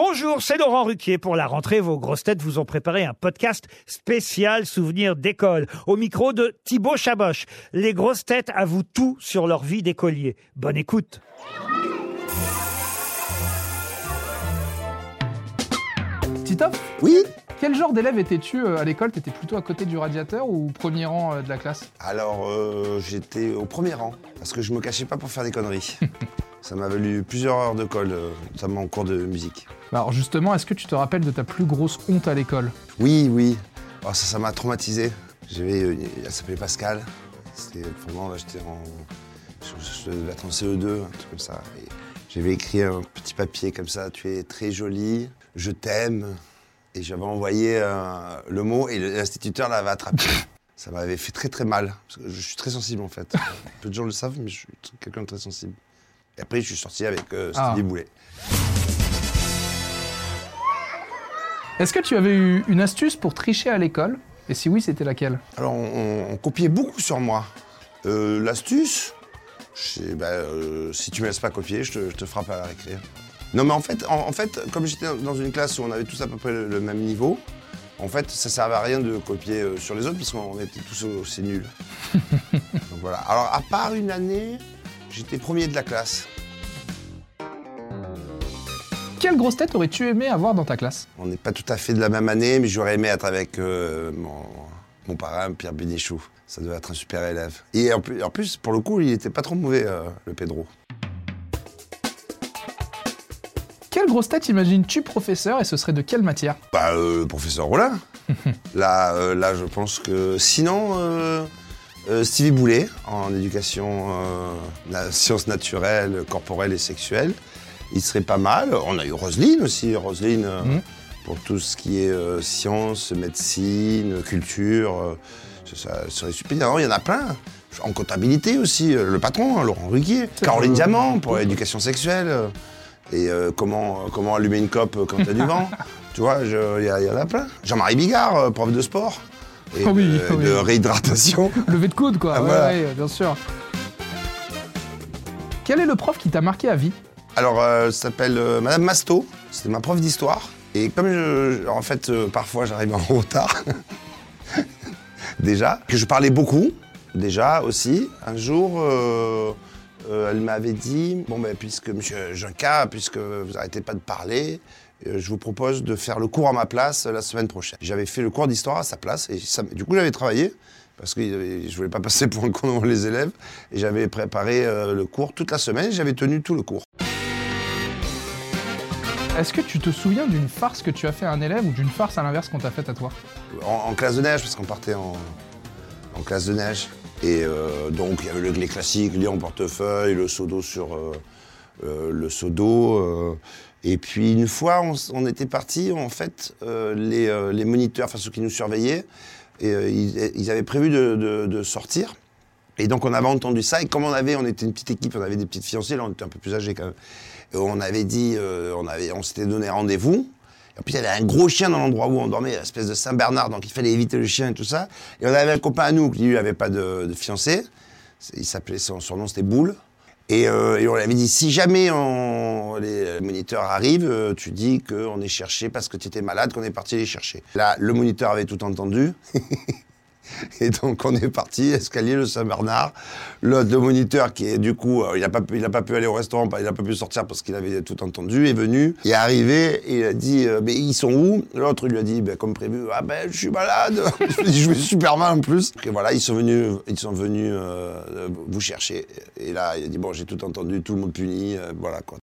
Bonjour, c'est Laurent Ruquier. Pour la rentrée, vos grosses têtes vous ont préparé un podcast spécial souvenir d'école. Au micro de Thibaut Chaboch. Les grosses têtes avouent tout sur leur vie d'écolier. Bonne écoute. Titoff, Oui quel genre d'élève étais-tu euh, à l'école? T'étais plutôt à côté du radiateur ou au premier rang euh, de la classe? Alors, euh, j'étais au premier rang, parce que je me cachais pas pour faire des conneries. Ça m'a valu plusieurs heures de colle, euh, notamment en cours de musique. Bah Alors justement, est-ce que tu te rappelles de ta plus grosse honte à l'école? Oui, oui. Oh, ça, ça m'a traumatisé. J'avais, euh, elle s'appelait Pascal. C'était vraiment, là, j'étais en, je, je devais être en CE2, un truc comme ça. J'avais écrit un petit papier comme ça. Tu es très jolie, je t'aime. Et j'avais envoyé euh, le mot et l'instituteur l'avait attrapé. Ça m'avait fait très très mal. Parce que je suis très sensible en fait. Peu de gens le savent, mais je suis quelqu'un de très sensible. Et après, je suis sorti avec euh, Ah. Stevie Boulet. Est-ce que tu avais eu une astuce pour tricher à l'école? Et si oui, c'était laquelle? Alors, on, on copiait beaucoup sur moi. Euh, L'astuce, bah, euh, si tu me laisses pas copier, je te, je te frappe à la récré. Non, mais en fait, en, en fait, comme j'étais dans une classe où on avait tous à peu près le, le même niveau, en fait, ça servait à rien de copier euh, sur les autres parce qu'on était tous aussi nuls. Donc voilà. Alors, à part une année, j'étais premier de la classe. Quelle grosse tête aurais-tu aimé avoir dans ta classe? On n'est pas tout à fait de la même année, mais j'aurais aimé être avec euh, mon, mon parrain, Pierre Bénichou. Ça devait être un super élève. Et en plus, en plus, pour le coup, il était pas trop mauvais, euh, le Pedro. Quelle grosse tête imagines-tu professeur et ce serait de quelle matière? Bah, euh, professeur Rollin. là, euh, là, je pense que. Sinon, euh, Stevie Boulet, en éducation, euh, la sciences naturelles, corporelles et sexuelles. Il serait pas mal. On a eu Roselyne aussi. Roselyne, euh, Mhm. pour tout ce qui est sciences, médecine, culture. ça, serait super. Non, il y en a plein. En comptabilité aussi, le patron, hein, Laurent Ruquier. Caroline Diamant pour l'éducation sexuelle. Et comment, comment allumer une cope quand il y a du vent. Tu vois, il y, en a plein. Jean-Marie Bigard, prof de sport. Et Ah oui, de, ah oui. de réhydratation. Levé de coude, quoi. Ah, ouais, voilà. ouais, bien sûr. Quel est le prof qui t'a marqué à vie? Alors, euh, elle s'appelle euh, Madame Masto. C'était ma prof d'histoire. Et comme je, en fait, euh, parfois j'arrive en retard, déjà, que je parlais beaucoup, déjà aussi, un jour, euh, elle m'avait dit Bon, ben, puisque monsieur Junca, puisque vous arrêtez pas de parler, je vous propose de faire le cours à ma place euh, la semaine prochaine. J'avais fait le cours d'histoire à sa place, et ça- du coup, j'avais travaillé. Parce que euh, je voulais pas passer pour un con devant les élèves. Et j'avais préparé euh, le cours toute la semaine. et J'avais tenu tout le cours. Est-ce que tu te souviens d'une farce que tu as fait à un élève ou d'une farce à l'inverse qu'on t'a faite à toi? En, en classe de neige, parce qu'on partait en, en classe de neige. Et euh, donc, il y avait le, les classiques, lire en portefeuille, le seau d'eau sur euh, euh, le seau d'eau. euh. et puis, une fois, on, était partis, en fait, euh, les, euh, les moniteurs, enfin ceux qui nous surveillaient, et, euh, ils, avaient prévu de, de- sortir. Et donc, on avait entendu ça. Et comme on avait, on était une petite équipe, on avait des petites fiancées, là, on était un peu plus âgés quand même. Et on avait dit, euh, on, avait, on s'était donné rendez-vous. Et puis il y avait un gros chien dans l'endroit où on dormait, une espèce de Saint-Bernard, donc il fallait éviter le chien et tout ça. Et on avait un copain à nous qui lui n'avait pas de, de fiancé. C'est- Il s'appelait, son surnom c'était Boule. Et, euh, et on lui avait dit, si jamais on- les moniteurs arrivent, euh, tu dis qu'on est cherché parce que tu étais malade, qu'on est parti les chercher. Là, le moniteur avait tout entendu. Et donc on est parti, escalier le Saint-Bernard. Le, moniteur qui est du coup, euh, il n'a pas, pu- pas pu aller au restaurant, il n'a pas pu sortir parce qu'il avait tout entendu, est venu, il est arrivé, il a dit, euh, mais ils sont où? L'autre lui a dit, ben, comme prévu, ah ben je suis malade. je vais super mal en plus. Et voilà, ils sont venus, ils sont venus euh, vous chercher. Et là, il a dit, bon j'ai tout entendu, tout le monde puni, voilà quoi.